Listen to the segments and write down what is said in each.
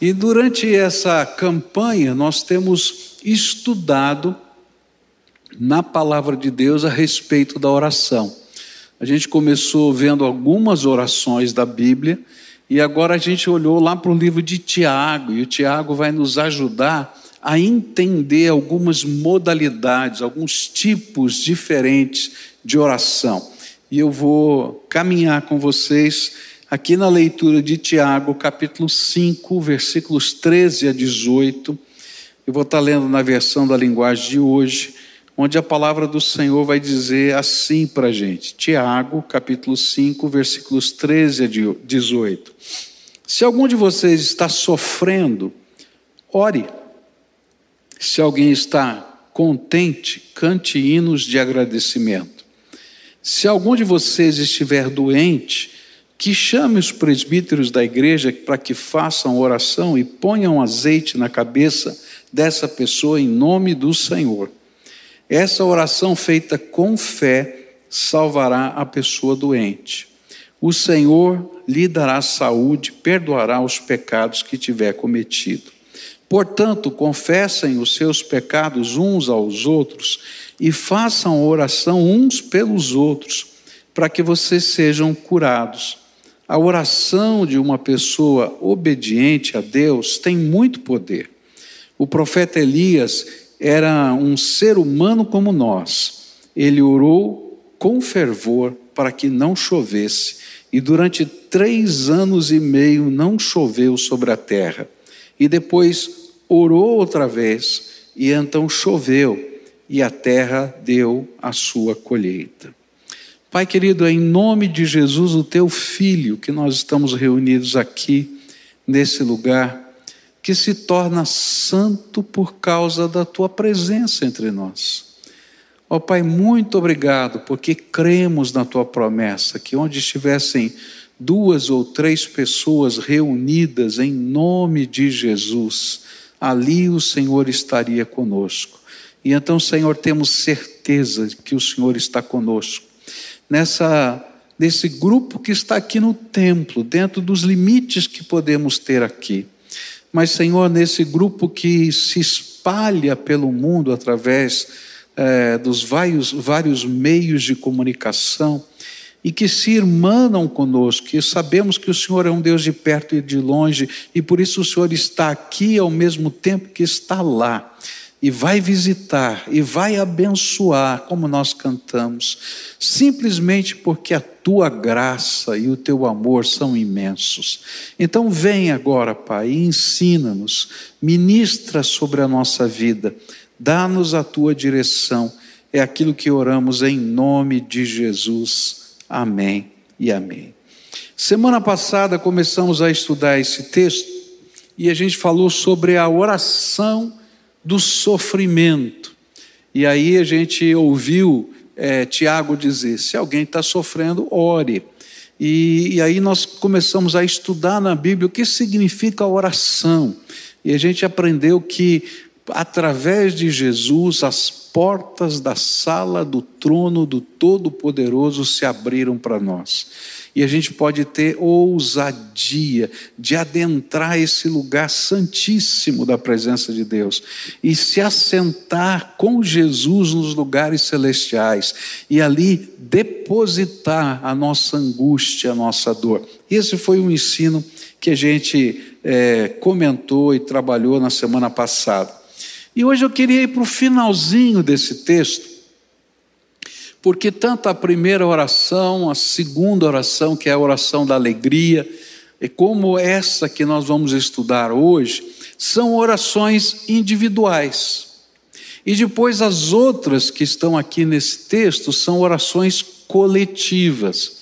E durante essa campanha, nós temos estudado na palavra de Deus a respeito da oração. A gente começou vendo algumas orações da Bíblia e agora a gente olhou lá para o livro de Tiago, e o Tiago vai nos ajudar a entender algumas modalidades, alguns tipos diferentes de oração. E eu vou caminhar com vocês aqui na leitura de Tiago, capítulo 5, versículos 13 a 18. Eu vou estar lendo na versão da linguagem de hoje, onde a palavra do Senhor vai dizer assim para a gente. Tiago, capítulo 5, versículos 13 a 18. Se algum de vocês está sofrendo, ore. Se alguém está contente, cante hinos de agradecimento. Se algum de vocês estiver doente, que chame os presbíteros da igreja para que façam oração e ponham azeite na cabeça dessa pessoa em nome do Senhor. Essa oração feita com fé salvará a pessoa doente. O Senhor lhe dará saúde, perdoará os pecados que tiver cometido. Portanto, confessem os seus pecados uns aos outros e façam oração uns pelos outros, para que vocês sejam curados. A oração de uma pessoa obediente a Deus tem muito poder. O profeta Elias era um ser humano como nós. Ele orou com fervor para que não chovesse, e durante três anos e meio não choveu sobre a terra. E depois orou outra vez, e então choveu, e a terra deu a sua colheita. Pai querido, é em nome de Jesus, o teu filho, que nós estamos reunidos aqui, nesse lugar, que se torna santo por causa da tua presença entre nós. Ó oh, Pai, muito obrigado, porque cremos na tua promessa, que onde estivessem duas ou três pessoas reunidas em nome de Jesus, ali o Senhor estaria conosco. E então, Senhor, temos certeza que o Senhor está conosco nessa nesse grupo que está aqui no templo, dentro dos limites que podemos ter aqui. Mas, Senhor, nesse grupo que se espalha pelo mundo através é, dos vários, vários meios de comunicação e que se irmanam conosco, e sabemos que o Senhor é um Deus de perto e de longe, e por isso o Senhor está aqui ao mesmo tempo que está lá e vai visitar e vai abençoar, como nós cantamos, simplesmente porque a tua graça e o teu amor são imensos. Então, vem agora, Pai, e ensina-nos, ministra sobre a nossa vida, dá-nos a tua direção. É aquilo que oramos em nome de Jesus. Amém e amém. Semana passada começamos a estudar esse texto e a gente falou sobre a oração do sofrimento. E aí a gente ouviu é, Tiago dizer: se alguém está sofrendo, ore. E, e, aí nós começamos a estudar na Bíblia o que significa oração. E a gente aprendeu que, através de Jesus, as portas da sala do trono do Todo-Poderoso se abriram para nós e a gente pode ter ousadia de adentrar esse lugar santíssimo da presença de Deus e se assentar com Jesus nos lugares celestiais e ali depositar a nossa angústia, a nossa dor. Esse foi um ensino que a gente é, comentou e trabalhou na semana passada. E hoje eu queria ir para o finalzinho desse texto porque tanto a primeira oração, a segunda oração, que é a oração da alegria, e como essa que nós vamos estudar hoje, são orações individuais. E depois as outras que estão aqui nesse texto são orações coletivas.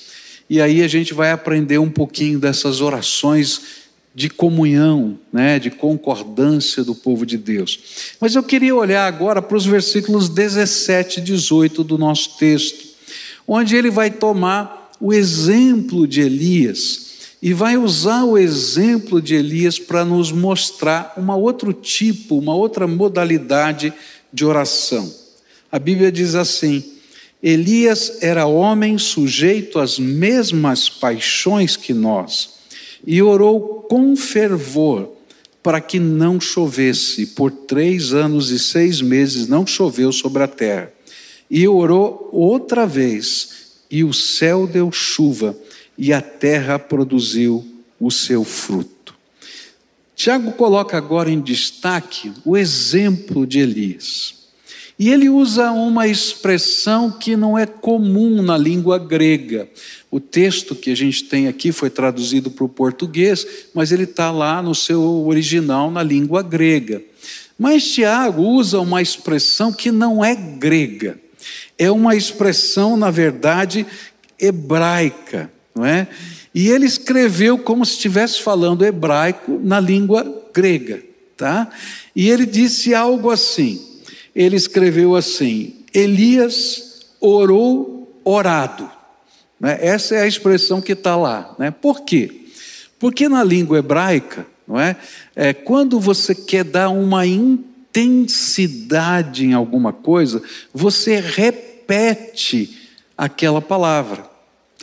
E aí a gente vai aprender um pouquinho dessas orações de comunhão, né, de concordância do povo de Deus. Mas eu queria olhar agora para os versículos 17 e 18 do nosso texto, onde ele vai tomar o exemplo de Elias e vai usar o exemplo de Elias para nos mostrar uma outro tipo, uma outra modalidade de oração. A Bíblia diz assim: Elias era homem sujeito às mesmas paixões que nós e orou com fervor, para que não chovesse. Por três anos e seis meses não choveu sobre a terra. E orou outra vez, e o céu deu chuva, e a terra produziu o seu fruto. Tiago coloca agora em destaque o exemplo de Elias. E ele usa uma expressão que não é comum na língua grega. O texto que a gente tem aqui foi traduzido para o português, mas ele está lá no seu original na língua grega. Mas Tiago usa uma expressão que não é grega, é uma expressão, na verdade, hebraica, não é? E ele escreveu como se estivesse falando hebraico na língua grega, tá? E ele disse algo assim: ele escreveu assim: Elias orou orado. Né? Essa é a expressão que está lá. Né? Por quê? Porque na língua hebraica, não é? é? Quando você quer dar uma intensidade em alguma coisa, você repete aquela palavra.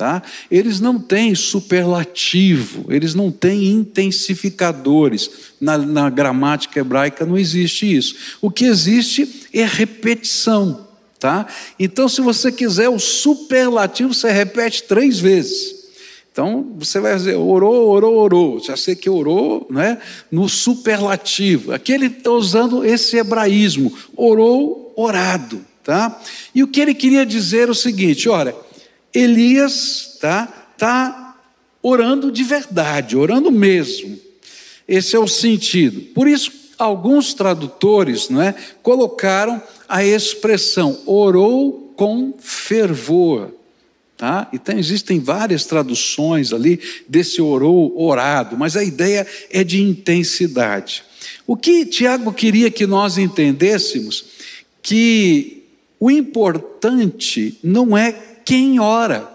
Tá? Eles não têm superlativo, eles não têm intensificadores. Na, na gramática hebraica não existe isso. O que existe é repetição. Tá? Então, se você quiser o superlativo, você repete três vezes. Então, você vai dizer, orou, orou, orou. Já sei que orou né, no superlativo. Aqui ele está usando esse hebraísmo, orou, orado. Tá? E o que ele queria dizer é o seguinte: olha, Elias tá, tá orando de verdade, orando mesmo. Esse é o sentido. Por isso, alguns tradutores não é, colocaram a expressão orou com fervor. Tá? Então, existem várias traduções ali desse orou, orado, mas a ideia é de intensidade. O que Tiago queria que nós entendêssemos que o importante não é quem ora.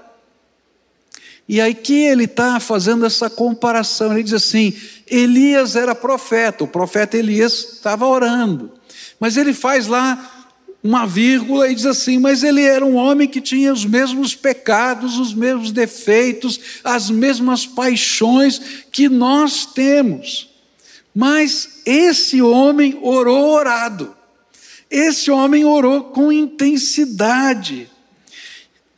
E aí que ele está fazendo essa comparação. Ele diz assim: Elias era profeta, o profeta Elias estava orando. Mas ele faz lá uma vírgula e diz assim: mas ele era um homem que tinha os mesmos pecados, os mesmos defeitos, as mesmas paixões que nós temos. Mas esse homem orou orado. Esse homem orou com intensidade.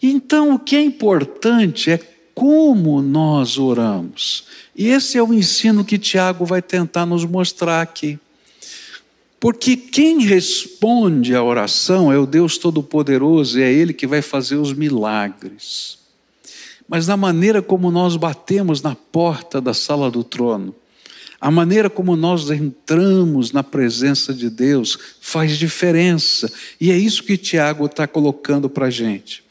Então, o que é importante é como nós oramos. E esse é o ensino que Tiago vai tentar nos mostrar aqui. Porque quem responde à oração é o Deus Todo-Poderoso, e é Ele que vai fazer os milagres. Mas na maneira como nós batemos na porta da sala do trono, a maneira como nós entramos na presença de Deus faz diferença, e é isso que Tiago está colocando para a gente.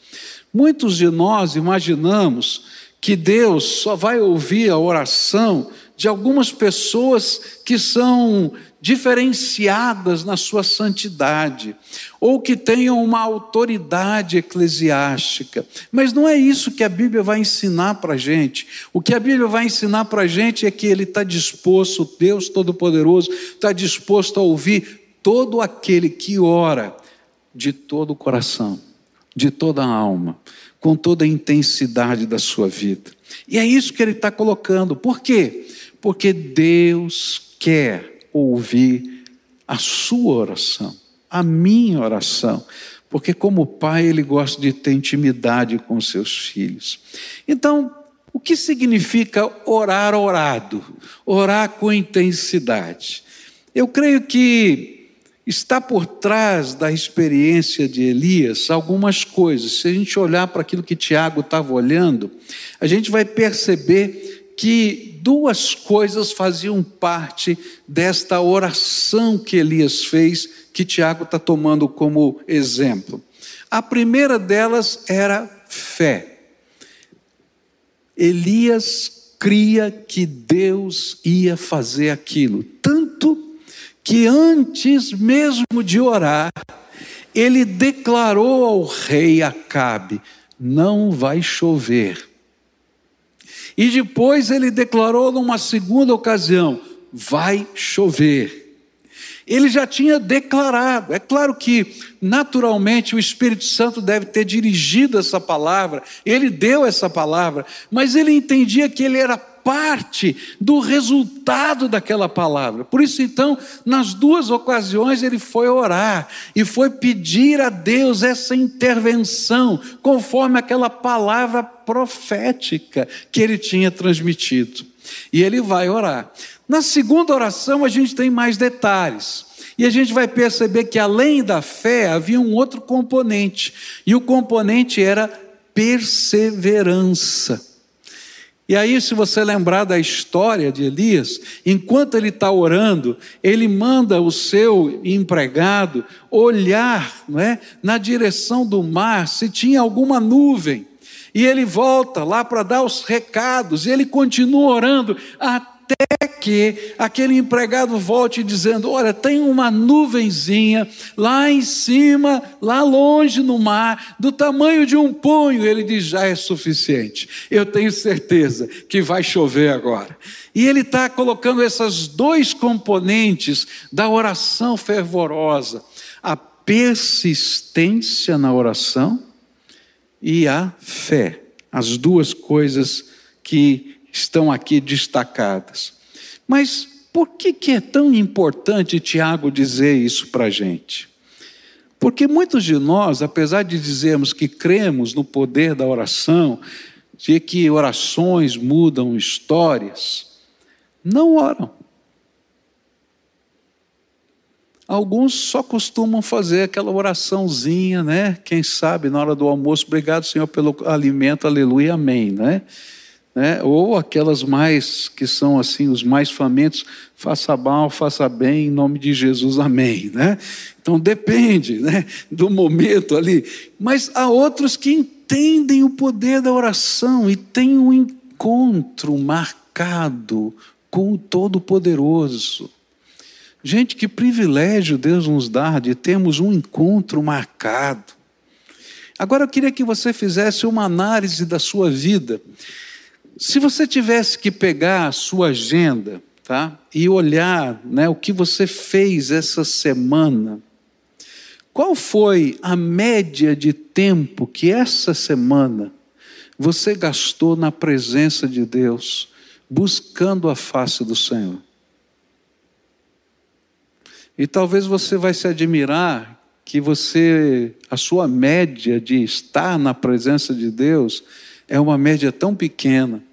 Muitos de nós imaginamos que Deus só vai ouvir a oração de algumas pessoas que são diferenciadas na sua santidade, ou que tenham uma autoridade eclesiástica. Mas não é isso que a Bíblia vai ensinar para a gente. O que a Bíblia vai ensinar para a gente é que Ele está disposto, Deus Todo-Poderoso, está disposto a ouvir todo aquele que ora de todo o coração de toda a alma, com toda a intensidade da sua vida. E é isso que ele está colocando. Por quê? Porque Deus quer ouvir a sua oração, a minha oração. Porque, como pai, ele gosta de ter intimidade com seus filhos. Então, o que significa orar orado? Orar com intensidade. Eu creio que está por trás da experiência de Elias algumas coisas. Se a gente olhar para aquilo que Tiago estava olhando, a gente vai perceber que duas coisas faziam parte desta oração que Elias fez, que Tiago está tomando como exemplo. A primeira delas era fé. Elias cria que Deus ia fazer aquilo, tanto que antes mesmo de orar, ele declarou ao rei Acabe: não vai chover. E depois ele declarou numa segunda ocasião: vai chover. Ele já tinha declarado. É claro que, naturalmente, o Espírito Santo deve ter dirigido essa palavra, ele deu essa palavra, mas ele entendia que ele era parte do resultado daquela palavra. Por isso, então, nas duas ocasiões, ele foi orar e foi pedir a Deus essa intervenção, conforme aquela palavra profética que ele tinha transmitido. E ele vai orar. Na segunda oração, a gente tem mais detalhes. E a gente vai perceber que além da fé havia um outro componente, e o componente era perseverança. E aí, se você lembrar da história de Elias, enquanto ele está orando, ele manda o seu empregado olhar não é, na direção do mar se tinha alguma nuvem. E ele volta lá para dar os recados, e ele continua orando até que aquele empregado volte dizendo: Olha, tem uma nuvenzinha lá em cima, lá longe no mar, do tamanho de um punho. Ele diz: Já é suficiente. Eu tenho certeza que vai chover agora. E ele está colocando esses dois componentes da oração fervorosa: a persistência na oração e a fé. As duas coisas que estão aqui destacadas. Mas por que, que é tão importante Tiago dizer isso para a gente? Porque muitos de nós, apesar de dizermos que cremos no poder da oração, de que orações mudam histórias, não oram. Alguns só costumam fazer aquela oraçãozinha, né? Quem sabe na hora do almoço, obrigado, Senhor, pelo alimento, aleluia, amém, né? Né? ou aquelas mais que são assim os mais famintos, faça mal, faça bem, em nome de Jesus, amém. Né? Então depende né, do momento ali. Mas há outros que entendem o poder da oração e têm um encontro marcado com o Todo-Poderoso. Gente, que privilégio Deus nos dá de termos um encontro marcado. Agora eu queria que você fizesse uma análise da sua vida se você tivesse que pegar a sua agenda, tá? E olhar, né, o que você fez essa semana, qual foi a média de tempo que essa semana você gastou na presença de Deus, buscando a face do Senhor? E talvez você vai se admirar que você, a sua média de estar na presença de Deus é uma média tão pequena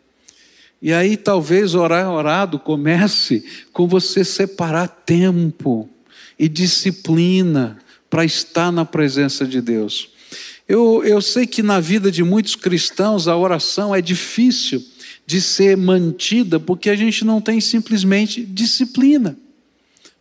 e aí talvez orar orado comece com você separar tempo e disciplina para estar na presença de Deus. Eu, eu sei que na vida de muitos cristãos a oração é difícil de ser mantida porque a gente não tem simplesmente disciplina.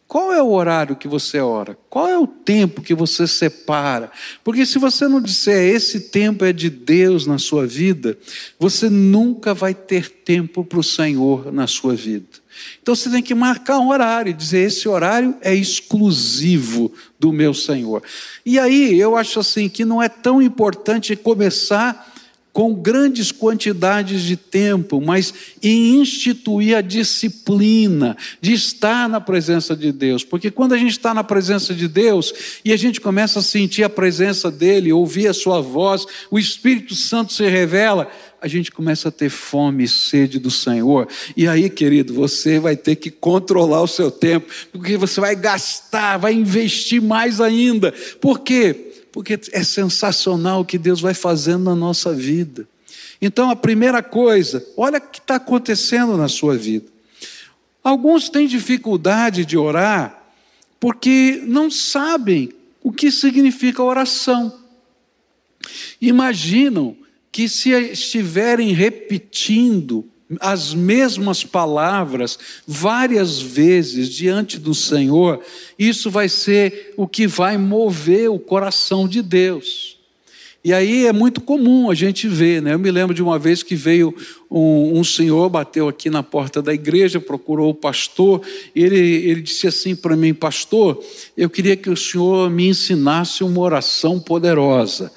Qual é o horário que você ora? Qual é o tempo que você separa? Porque se você não disser esse tempo é de Deus na sua vida, você nunca vai ter tempo para o Senhor na sua vida. Então você tem que marcar um horário e dizer: esse horário é exclusivo do meu Senhor. E aí eu acho assim que não é tão importante começar com grandes quantidades de tempo, mas em instituir a disciplina de estar na presença de Deus. Porque quando a gente está na presença de Deus e a gente começa a sentir a presença dEle, ouvir a Sua voz, o Espírito Santo se revela, a gente começa a ter fome e sede do Senhor. E aí, querido, você vai ter que controlar o seu tempo, porque você vai gastar, vai investir mais ainda. Por quê? Porque é sensacional o que Deus vai fazendo na nossa vida. Então, a primeira coisa, olha o que está acontecendo na sua vida. Alguns têm dificuldade de orar porque não sabem o que significa oração. Imaginam que se estiverem repetindo as mesmas palavras várias vezes diante do Senhor, isso vai ser o que vai mover o coração de Deus. E aí é muito comum a gente ver, né? Eu me lembro de uma vez que veio um, um senhor, bateu aqui na porta da igreja, procurou o pastor, e ele, ele disse assim para mim: Pastor, eu queria que o senhor me ensinasse uma oração poderosa.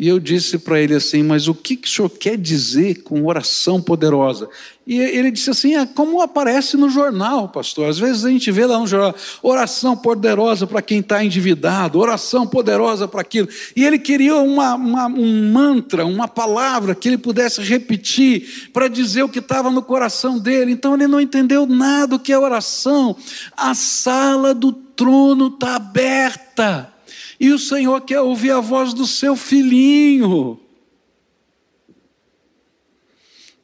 E eu disse para ele assim: Mas o que, que o senhor quer dizer com oração poderosa? E ele disse assim: É como aparece no jornal, pastor. Às vezes a gente vê lá no jornal: oração poderosa para quem está endividado, oração poderosa para aquilo. E ele queria uma, uma, um mantra, uma palavra que ele pudesse repetir para dizer o que estava no coração dele. Então ele não entendeu nada do que é oração. A sala do trono está aberta. E o Senhor quer ouvir a voz do seu filhinho.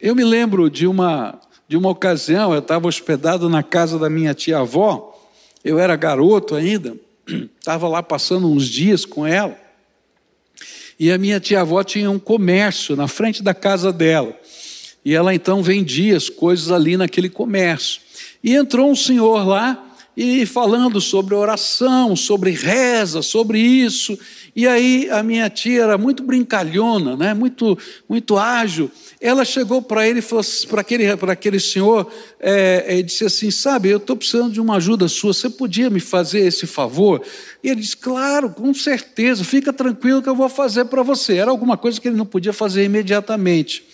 Eu me lembro de uma, de uma ocasião, eu estava hospedado na casa da minha tia-avó, eu era garoto ainda, estava lá passando uns dias com ela, e a minha tia-avó tinha um comércio na frente da casa dela, e ela então vendia as coisas ali naquele comércio. E entrou um senhor lá, e falando sobre oração, sobre reza, sobre isso. E aí a minha tia era muito brincalhona, né? muito, muito ágil. Ela chegou para ele, para aquele, aquele senhor, é, e disse assim: Sabe, eu estou precisando de uma ajuda sua, você podia me fazer esse favor? E ele disse: Claro, com certeza, fica tranquilo que eu vou fazer para você. Era alguma coisa que ele não podia fazer imediatamente.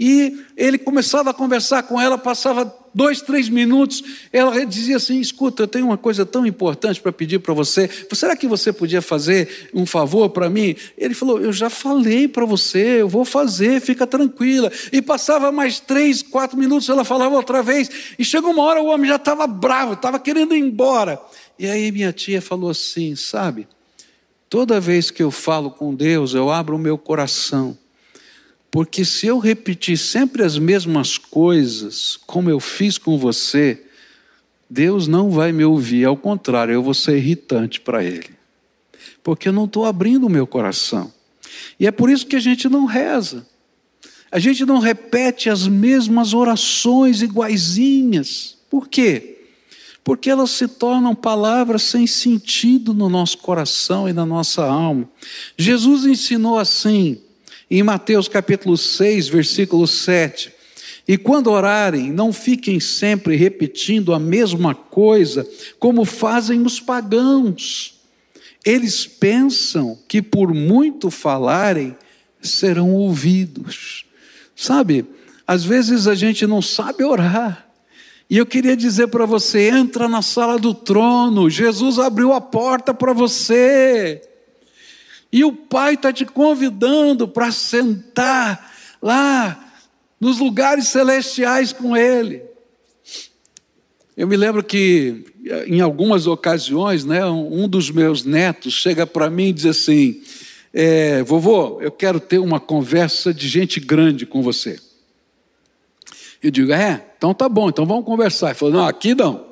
E ele começava a conversar com ela, passava dois, três minutos, ela dizia assim: Escuta, eu tenho uma coisa tão importante para pedir para você. Será que você podia fazer um favor para mim? Ele falou: Eu já falei para você, eu vou fazer, fica tranquila. E passava mais três, quatro minutos, ela falava outra vez. E chegou uma hora, o homem já estava bravo, estava querendo ir embora. E aí minha tia falou assim: Sabe, toda vez que eu falo com Deus, eu abro o meu coração. Porque se eu repetir sempre as mesmas coisas, como eu fiz com você, Deus não vai me ouvir, ao contrário, eu vou ser irritante para Ele. Porque eu não estou abrindo o meu coração. E é por isso que a gente não reza. A gente não repete as mesmas orações iguaizinhas. Por quê? Porque elas se tornam palavras sem sentido no nosso coração e na nossa alma. Jesus ensinou assim: em Mateus capítulo 6, versículo 7. E quando orarem, não fiquem sempre repetindo a mesma coisa, como fazem os pagãos. Eles pensam que por muito falarem, serão ouvidos. Sabe, às vezes a gente não sabe orar. E eu queria dizer para você: entra na sala do trono, Jesus abriu a porta para você. E o Pai está te convidando para sentar lá nos lugares celestiais com Ele. Eu me lembro que em algumas ocasiões, né, um dos meus netos chega para mim e diz assim: é, vovô, eu quero ter uma conversa de gente grande com você. Eu digo, é, então tá bom, então vamos conversar. Ele falou, não, aqui não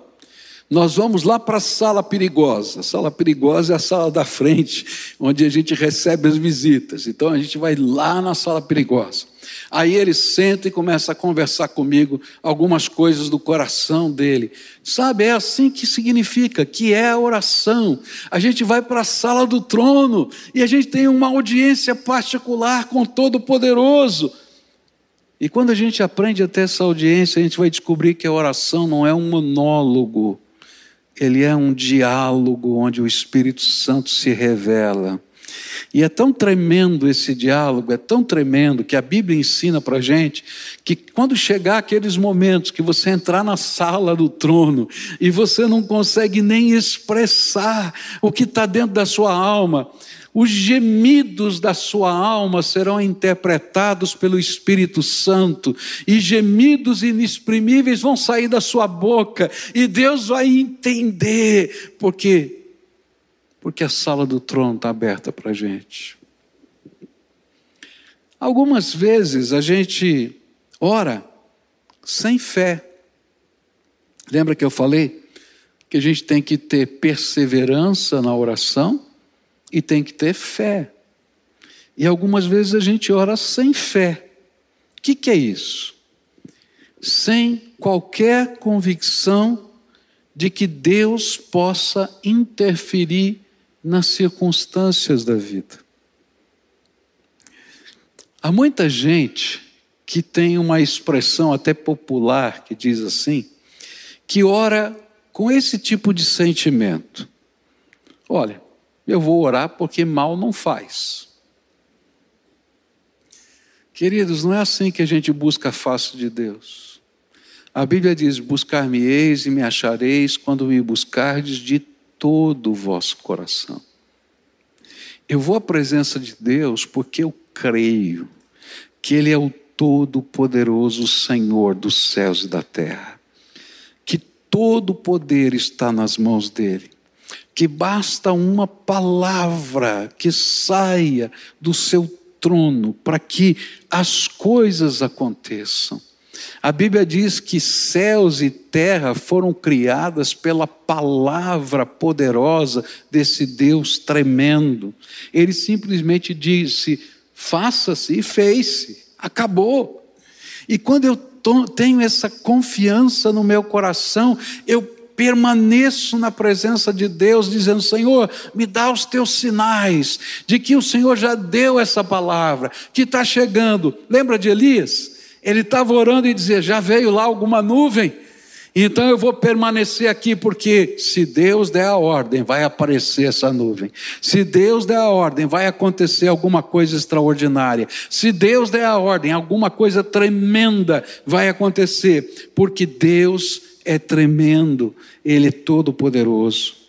nós vamos lá para a sala perigosa. A sala perigosa é a sala da frente, onde a gente recebe as visitas. Então a gente vai lá na sala perigosa. Aí ele senta e começa a conversar comigo algumas coisas do coração dele. Sabe, é assim que significa, que é a oração. A gente vai para a sala do trono e a gente tem uma audiência particular com Todo-Poderoso. E quando a gente aprende a ter essa audiência, a gente vai descobrir que a oração não é um monólogo ele é um diálogo onde o Espírito Santo se revela. E é tão tremendo esse diálogo, é tão tremendo que a Bíblia ensina para gente que quando chegar aqueles momentos que você entrar na sala do trono e você não consegue nem expressar o que está dentro da sua alma, os gemidos da sua alma serão interpretados pelo Espírito Santo, e gemidos inexprimíveis vão sair da sua boca, e Deus vai entender, porque porque a sala do trono está aberta para a gente. Algumas vezes a gente ora sem fé. Lembra que eu falei que a gente tem que ter perseverança na oração? E tem que ter fé. E algumas vezes a gente ora sem fé. O que, que é isso? Sem qualquer convicção de que Deus possa interferir nas circunstâncias da vida. Há muita gente que tem uma expressão até popular que diz assim, que ora com esse tipo de sentimento. Olha, eu vou orar porque mal não faz. Queridos, não é assim que a gente busca a face de Deus. A Bíblia diz: Buscar-me-eis e me achareis quando me buscardes de todo o vosso coração. Eu vou à presença de Deus porque eu creio que Ele é o Todo-Poderoso Senhor dos céus e da terra, que todo o poder está nas mãos dEle, que basta uma palavra que saia do seu trono para que as coisas aconteçam. A Bíblia diz que céus e terra foram criadas pela palavra poderosa desse Deus tremendo. Ele simplesmente disse: faça-se e fez-se, acabou. E quando eu tenho essa confiança no meu coração, eu permaneço na presença de Deus, dizendo: Senhor, me dá os teus sinais de que o Senhor já deu essa palavra, que está chegando. Lembra de Elias? Ele estava orando e dizia: Já veio lá alguma nuvem? Então eu vou permanecer aqui, porque se Deus der a ordem, vai aparecer essa nuvem. Se Deus der a ordem, vai acontecer alguma coisa extraordinária. Se Deus der a ordem, alguma coisa tremenda vai acontecer, porque Deus é tremendo, Ele é todo-poderoso.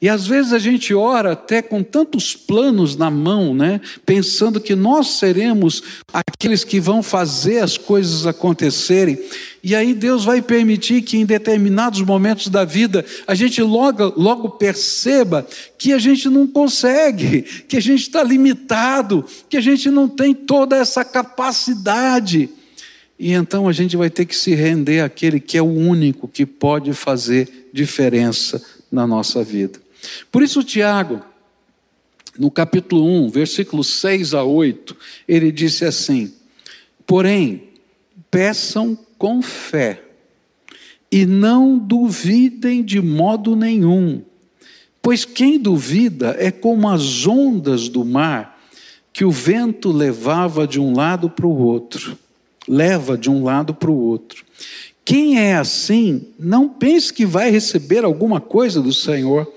E às vezes a gente ora até com tantos planos na mão, né? Pensando que nós seremos aqueles que vão fazer as coisas acontecerem. E aí Deus vai permitir que em determinados momentos da vida a gente logo, logo perceba que a gente não consegue, que a gente está limitado, que a gente não tem toda essa capacidade. E então a gente vai ter que se render àquele que é o único que pode fazer diferença na nossa vida. Por isso, Tiago, no capítulo 1, versículos 6 a 8, ele disse assim: Porém, peçam com fé, e não duvidem de modo nenhum, pois quem duvida é como as ondas do mar que o vento levava de um lado para o outro leva de um lado para o outro. Quem é assim, não pense que vai receber alguma coisa do Senhor,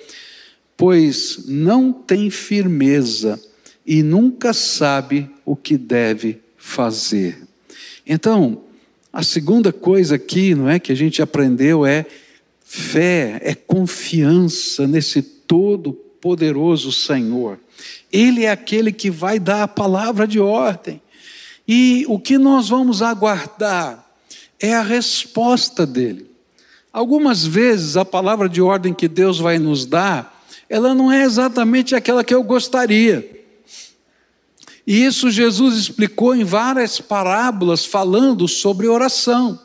pois não tem firmeza e nunca sabe o que deve fazer. Então, a segunda coisa aqui, não é que a gente aprendeu é fé, é confiança nesse todo poderoso Senhor. Ele é aquele que vai dar a palavra de ordem. E o que nós vamos aguardar é a resposta dele. Algumas vezes a palavra de ordem que Deus vai nos dar, ela não é exatamente aquela que eu gostaria. E isso Jesus explicou em várias parábolas falando sobre oração.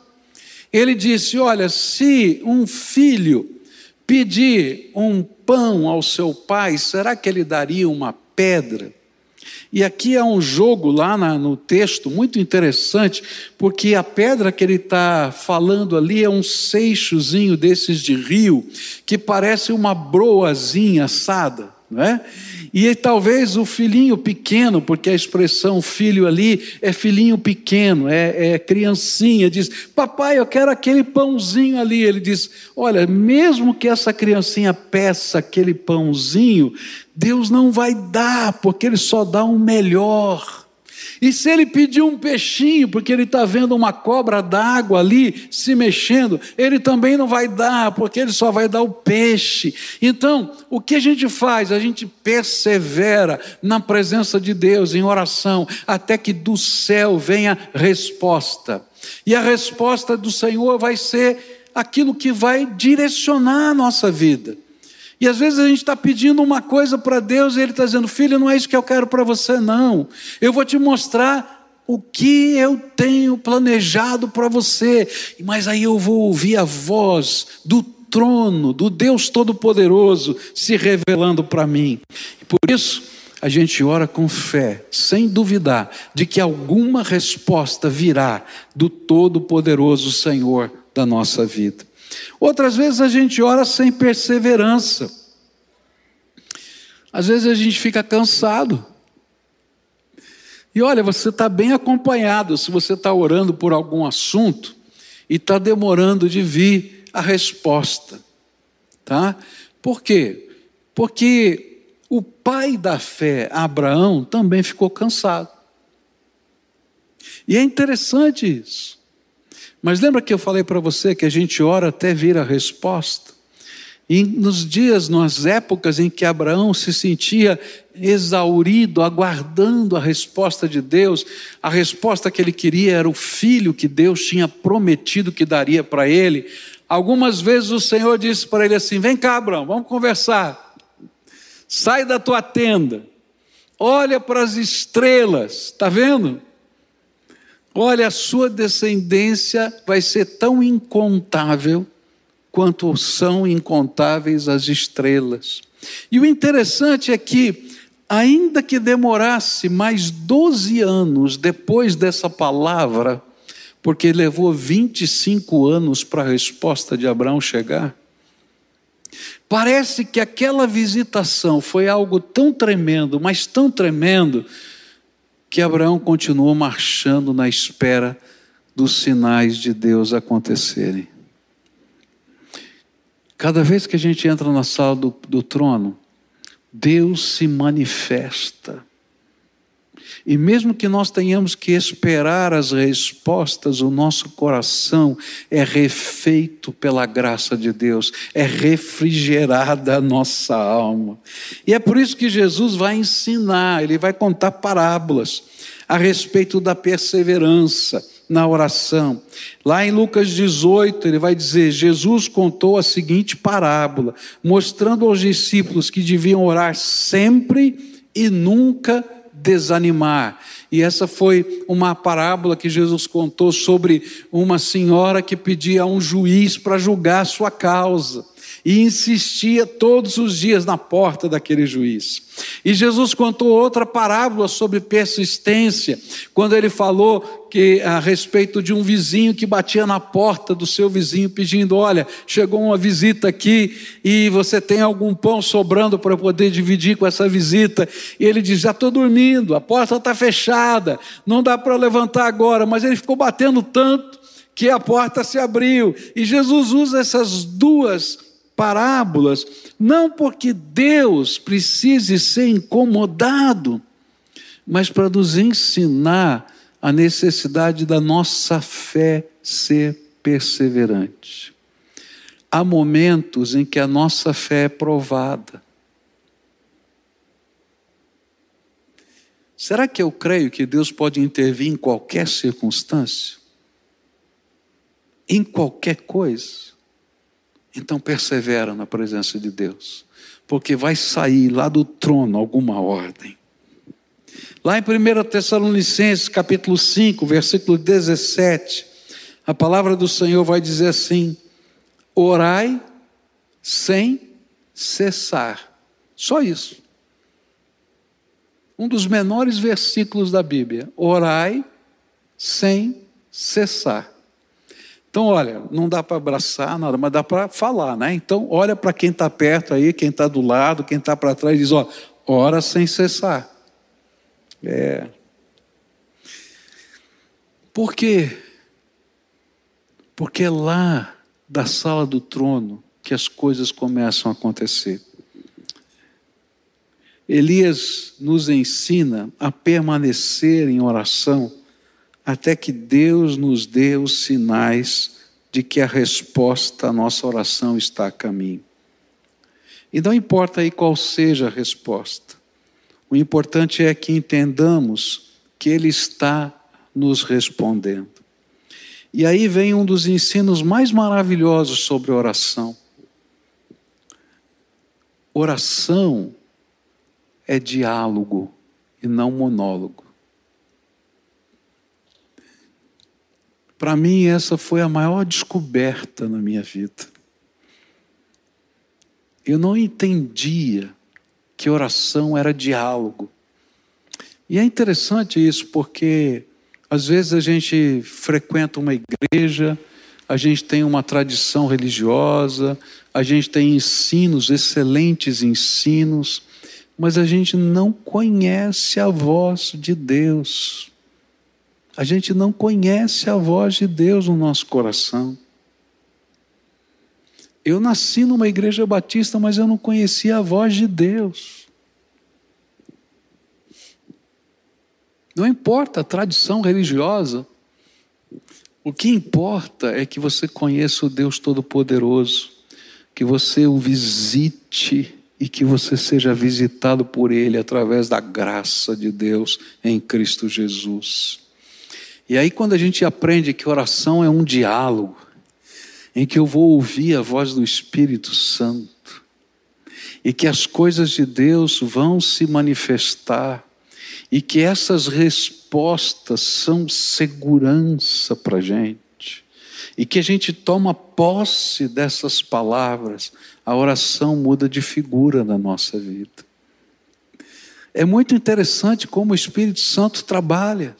Ele disse: Olha, se um filho pedir um pão ao seu pai, será que ele daria uma pedra? E aqui há um jogo lá na, no texto muito interessante, porque a pedra que ele está falando ali é um seixozinho desses de rio, que parece uma broazinha assada, não é? E talvez o filhinho pequeno, porque a expressão filho ali é filhinho pequeno, é, é, criancinha, diz: Papai, eu quero aquele pãozinho ali. Ele diz: Olha, mesmo que essa criancinha peça aquele pãozinho, Deus não vai dar, porque Ele só dá um melhor. E se ele pedir um peixinho, porque ele está vendo uma cobra d'água ali se mexendo, ele também não vai dar, porque ele só vai dar o peixe. Então, o que a gente faz? A gente persevera na presença de Deus, em oração, até que do céu venha resposta. E a resposta do Senhor vai ser aquilo que vai direcionar a nossa vida. E às vezes a gente está pedindo uma coisa para Deus e Ele está dizendo: Filho, não é isso que eu quero para você, não. Eu vou te mostrar o que eu tenho planejado para você. Mas aí eu vou ouvir a voz do trono, do Deus Todo-Poderoso se revelando para mim. E por isso, a gente ora com fé, sem duvidar de que alguma resposta virá do Todo-Poderoso Senhor da nossa vida. Outras vezes a gente ora sem perseverança. Às vezes a gente fica cansado. E olha, você está bem acompanhado se você está orando por algum assunto e está demorando de vir a resposta. Tá? Por quê? Porque o pai da fé, Abraão, também ficou cansado. E é interessante isso. Mas lembra que eu falei para você que a gente ora até vir a resposta? E nos dias, nas épocas em que Abraão se sentia exaurido, aguardando a resposta de Deus, a resposta que ele queria era o filho que Deus tinha prometido que daria para ele. Algumas vezes o Senhor disse para ele assim: Vem cá, Abraão, vamos conversar. Sai da tua tenda, olha para as estrelas, está vendo? Olha, a sua descendência vai ser tão incontável quanto são incontáveis as estrelas. E o interessante é que, ainda que demorasse mais 12 anos depois dessa palavra, porque levou 25 anos para a resposta de Abraão chegar, parece que aquela visitação foi algo tão tremendo, mas tão tremendo, que Abraão continuou marchando na espera dos sinais de Deus acontecerem. Cada vez que a gente entra na sala do, do trono, Deus se manifesta. E mesmo que nós tenhamos que esperar as respostas, o nosso coração é refeito pela graça de Deus, é refrigerada a nossa alma. E é por isso que Jesus vai ensinar, ele vai contar parábolas a respeito da perseverança na oração. Lá em Lucas 18, ele vai dizer: Jesus contou a seguinte parábola, mostrando aos discípulos que deviam orar sempre e nunca desanimar. E essa foi uma parábola que Jesus contou sobre uma senhora que pedia a um juiz para julgar a sua causa e insistia todos os dias na porta daquele juiz. E Jesus contou outra parábola sobre persistência, quando ele falou que a respeito de um vizinho que batia na porta do seu vizinho pedindo: "Olha, chegou uma visita aqui e você tem algum pão sobrando para poder dividir com essa visita?" E ele diz: "Já estou dormindo, a porta está fechada, não dá para levantar agora." Mas ele ficou batendo tanto que a porta se abriu. E Jesus usa essas duas parábolas, não porque Deus precise ser incomodado, mas para nos ensinar a necessidade da nossa fé ser perseverante. Há momentos em que a nossa fé é provada. Será que eu creio que Deus pode intervir em qualquer circunstância? Em qualquer coisa? Então persevera na presença de Deus, porque vai sair lá do trono alguma ordem. Lá em 1 Tessalonicenses, capítulo 5, versículo 17, a palavra do Senhor vai dizer assim: orai sem cessar. Só isso. Um dos menores versículos da Bíblia. Orai sem cessar. Então, olha, não dá para abraçar nada, mas dá para falar, né? Então, olha para quem está perto aí, quem está do lado, quem está para trás, diz: ó, ora sem cessar. É. Por quê? Porque é lá da sala do trono que as coisas começam a acontecer. Elias nos ensina a permanecer em oração até que Deus nos dê os sinais de que a resposta à nossa oração está a caminho. E não importa aí qual seja a resposta, o importante é que entendamos que Ele está nos respondendo. E aí vem um dos ensinos mais maravilhosos sobre oração. Oração é diálogo e não monólogo. Para mim, essa foi a maior descoberta na minha vida. Eu não entendia que oração era diálogo. E é interessante isso, porque às vezes a gente frequenta uma igreja, a gente tem uma tradição religiosa, a gente tem ensinos, excelentes ensinos, mas a gente não conhece a voz de Deus. A gente não conhece a voz de Deus no nosso coração. Eu nasci numa igreja batista, mas eu não conhecia a voz de Deus. Não importa a tradição religiosa. O que importa é que você conheça o Deus Todo-Poderoso, que você o visite e que você seja visitado por Ele através da graça de Deus em Cristo Jesus. E aí, quando a gente aprende que oração é um diálogo, em que eu vou ouvir a voz do Espírito Santo, e que as coisas de Deus vão se manifestar, e que essas respostas são segurança para a gente, e que a gente toma posse dessas palavras, a oração muda de figura na nossa vida. É muito interessante como o Espírito Santo trabalha.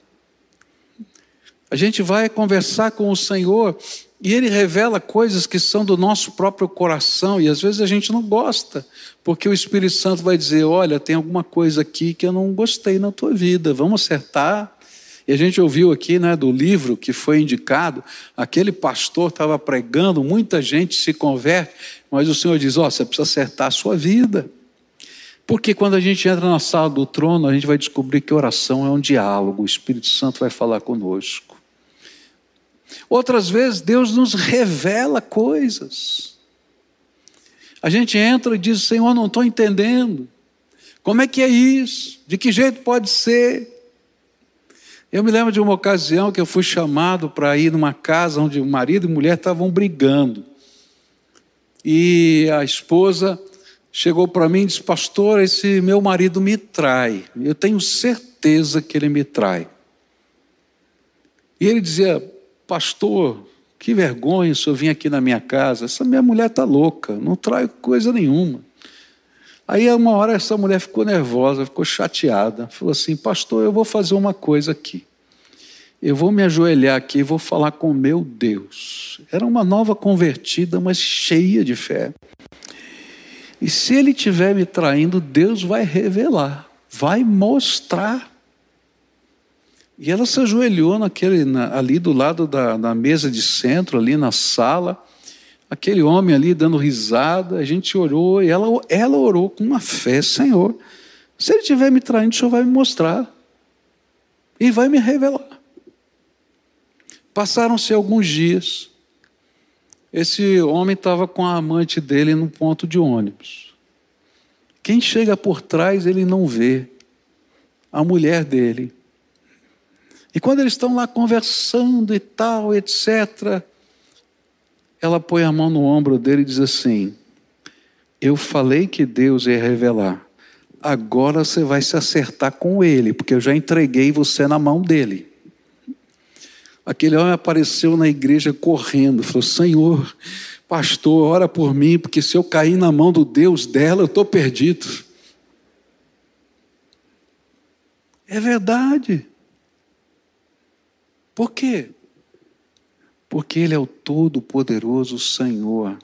A gente vai conversar com o Senhor e Ele revela coisas que são do nosso próprio coração e às vezes a gente não gosta, porque o Espírito Santo vai dizer: Olha, tem alguma coisa aqui que eu não gostei na tua vida, vamos acertar. E a gente ouviu aqui né, do livro que foi indicado, aquele pastor estava pregando, muita gente se converte, mas o Senhor diz: Ó, oh, você precisa acertar a sua vida. Porque quando a gente entra na sala do trono, a gente vai descobrir que oração é um diálogo, o Espírito Santo vai falar conosco. Outras vezes, Deus nos revela coisas. A gente entra e diz: Senhor, não estou entendendo. Como é que é isso? De que jeito pode ser? Eu me lembro de uma ocasião que eu fui chamado para ir numa casa onde o marido e mulher estavam brigando. E a esposa chegou para mim e disse: Pastor, esse meu marido me trai. Eu tenho certeza que ele me trai. E ele dizia: Pastor, que vergonha o senhor vir aqui na minha casa. Essa minha mulher está louca, não trai coisa nenhuma. Aí, uma hora, essa mulher ficou nervosa, ficou chateada. Falou assim: Pastor, eu vou fazer uma coisa aqui. Eu vou me ajoelhar aqui e vou falar com meu Deus. Era uma nova convertida, mas cheia de fé. E se ele estiver me traindo, Deus vai revelar, vai mostrar. E ela se ajoelhou naquele, na, ali do lado da, da mesa de centro, ali na sala aquele homem ali dando risada, a gente orou, e ela, ela orou com uma fé, Senhor, se ele estiver me traindo, o Senhor vai me mostrar, e vai me revelar. Passaram-se alguns dias, esse homem estava com a amante dele num ponto de ônibus. Quem chega por trás, ele não vê, a mulher dele. E quando eles estão lá conversando e tal, etc., ela põe a mão no ombro dele e diz assim: Eu falei que Deus ia revelar. Agora você vai se acertar com ele, porque eu já entreguei você na mão dele. Aquele homem apareceu na igreja correndo, falou: Senhor, pastor, ora por mim, porque se eu cair na mão do Deus dela, eu estou perdido. É verdade. Por quê? Porque Ele é o Todo-Poderoso Senhor.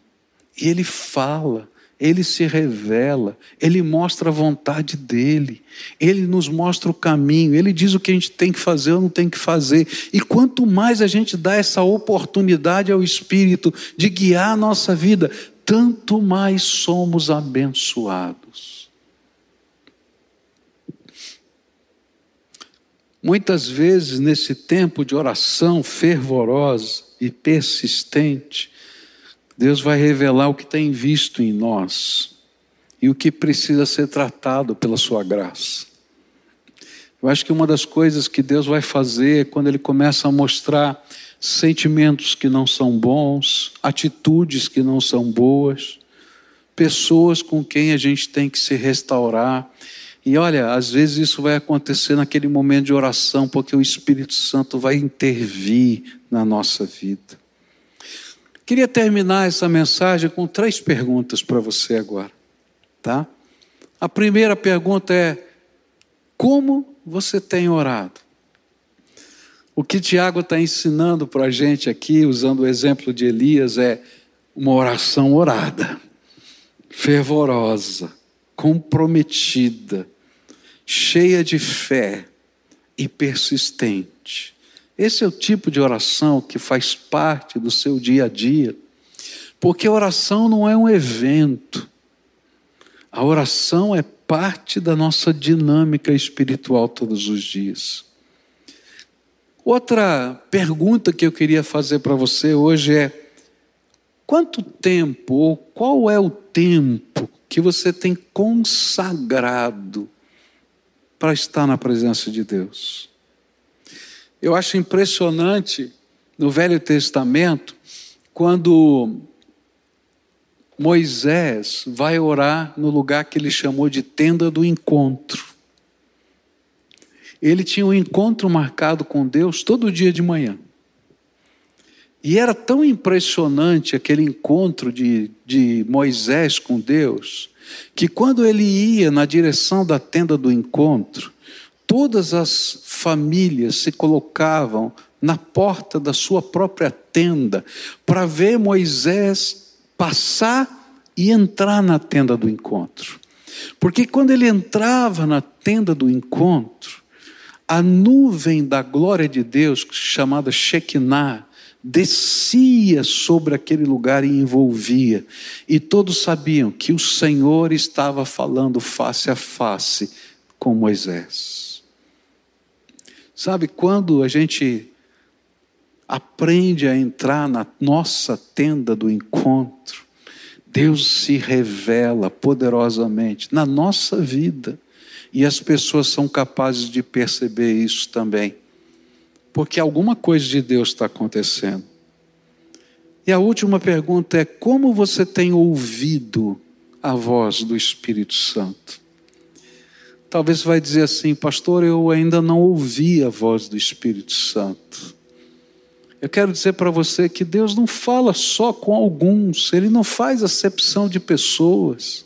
E Ele fala, Ele se revela, Ele mostra a vontade dEle, Ele nos mostra o caminho, Ele diz o que a gente tem que fazer ou não tem que fazer. E quanto mais a gente dá essa oportunidade ao Espírito de guiar a nossa vida, tanto mais somos abençoados. Muitas vezes, nesse tempo de oração fervorosa e persistente, Deus vai revelar o que tem visto em nós e o que precisa ser tratado pela Sua graça. Eu acho que uma das coisas que Deus vai fazer é quando Ele começa a mostrar sentimentos que não são bons, atitudes que não são boas, pessoas com quem a gente tem que se restaurar e olha, às vezes isso vai acontecer naquele momento de oração, porque o Espírito Santo vai intervir na nossa vida. Queria terminar essa mensagem com três perguntas para você agora, tá? A primeira pergunta é: como você tem orado? O que Tiago está ensinando para a gente aqui, usando o exemplo de Elias, é uma oração orada, fervorosa comprometida, cheia de fé e persistente. Esse é o tipo de oração que faz parte do seu dia a dia, porque a oração não é um evento, a oração é parte da nossa dinâmica espiritual todos os dias. Outra pergunta que eu queria fazer para você hoje é: quanto tempo ou qual é o tempo que você tem consagrado para estar na presença de Deus? Eu acho impressionante no Velho Testamento quando Moisés vai orar no lugar que ele chamou de tenda do encontro. Ele tinha um encontro marcado com Deus todo dia de manhã. E era tão impressionante aquele encontro de, de Moisés com Deus, que quando ele ia na direção da tenda do encontro, todas as famílias se colocavam na porta da sua própria tenda para ver Moisés passar e entrar na tenda do encontro. Porque quando ele entrava na tenda do encontro, a nuvem da glória de Deus, chamada Shekinah, descia sobre aquele lugar e envolvia. E todos sabiam que o Senhor estava falando face a face com Moisés. Sabe, quando a gente aprende a entrar na nossa tenda do encontro, Deus se revela poderosamente na nossa vida e as pessoas são capazes de perceber isso também, porque alguma coisa de Deus está acontecendo. E a última pergunta é: como você tem ouvido a voz do Espírito Santo? Talvez vai dizer assim, pastor, eu ainda não ouvi a voz do Espírito Santo. Eu quero dizer para você que Deus não fala só com alguns, Ele não faz acepção de pessoas.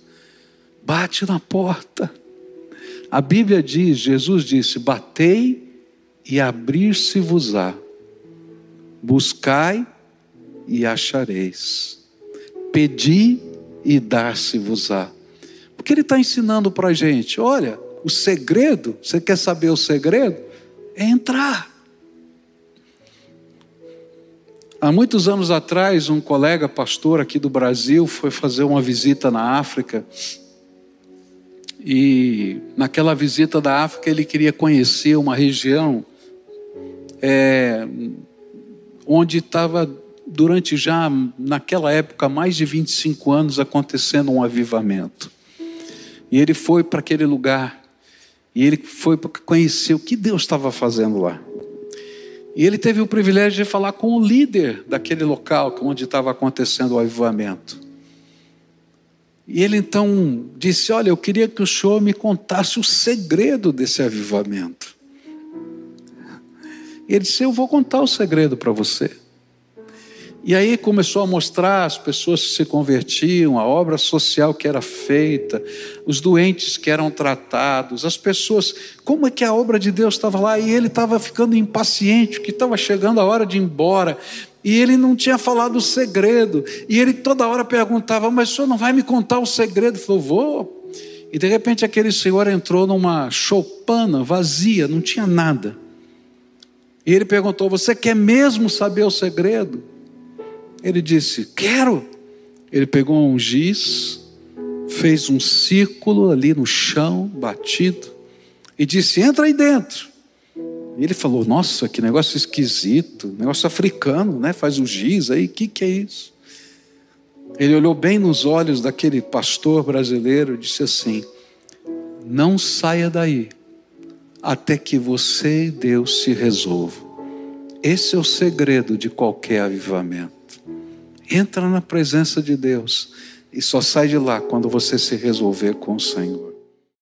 Bate na porta. A Bíblia diz, Jesus disse: Batei e abrir-se-vos-á, buscai e achareis, pedi e dar-se-vos-á. Porque Ele está ensinando para a gente: olha, o segredo, você quer saber o segredo? É entrar. Há muitos anos atrás, um colega pastor aqui do Brasil foi fazer uma visita na África. E naquela visita da África, ele queria conhecer uma região é, onde estava, durante já, naquela época, mais de 25 anos, acontecendo um avivamento. E ele foi para aquele lugar. E ele foi para conhecer o que Deus estava fazendo lá. E ele teve o privilégio de falar com o líder daquele local onde estava acontecendo o avivamento. E ele então disse: Olha, eu queria que o senhor me contasse o segredo desse avivamento. Ele disse: Eu vou contar o segredo para você. E aí começou a mostrar as pessoas que se convertiam, a obra social que era feita, os doentes que eram tratados, as pessoas, como é que a obra de Deus estava lá e ele estava ficando impaciente, que estava chegando a hora de ir embora. E ele não tinha falado o segredo. E ele toda hora perguntava: Mas o senhor não vai me contar o segredo? Ele falou: Vou. E de repente aquele senhor entrou numa choupana vazia, não tinha nada. E ele perguntou: Você quer mesmo saber o segredo? Ele disse: Quero. Ele pegou um giz, fez um círculo ali no chão, batido, e disse: Entra aí dentro. E ele falou: Nossa, que negócio esquisito, negócio africano, né? Faz um giz aí, o que, que é isso? Ele olhou bem nos olhos daquele pastor brasileiro e disse assim: Não saia daí até que você e Deus se resolvam. Esse é o segredo de qualquer avivamento. Entra na presença de Deus e só sai de lá quando você se resolver com o Senhor.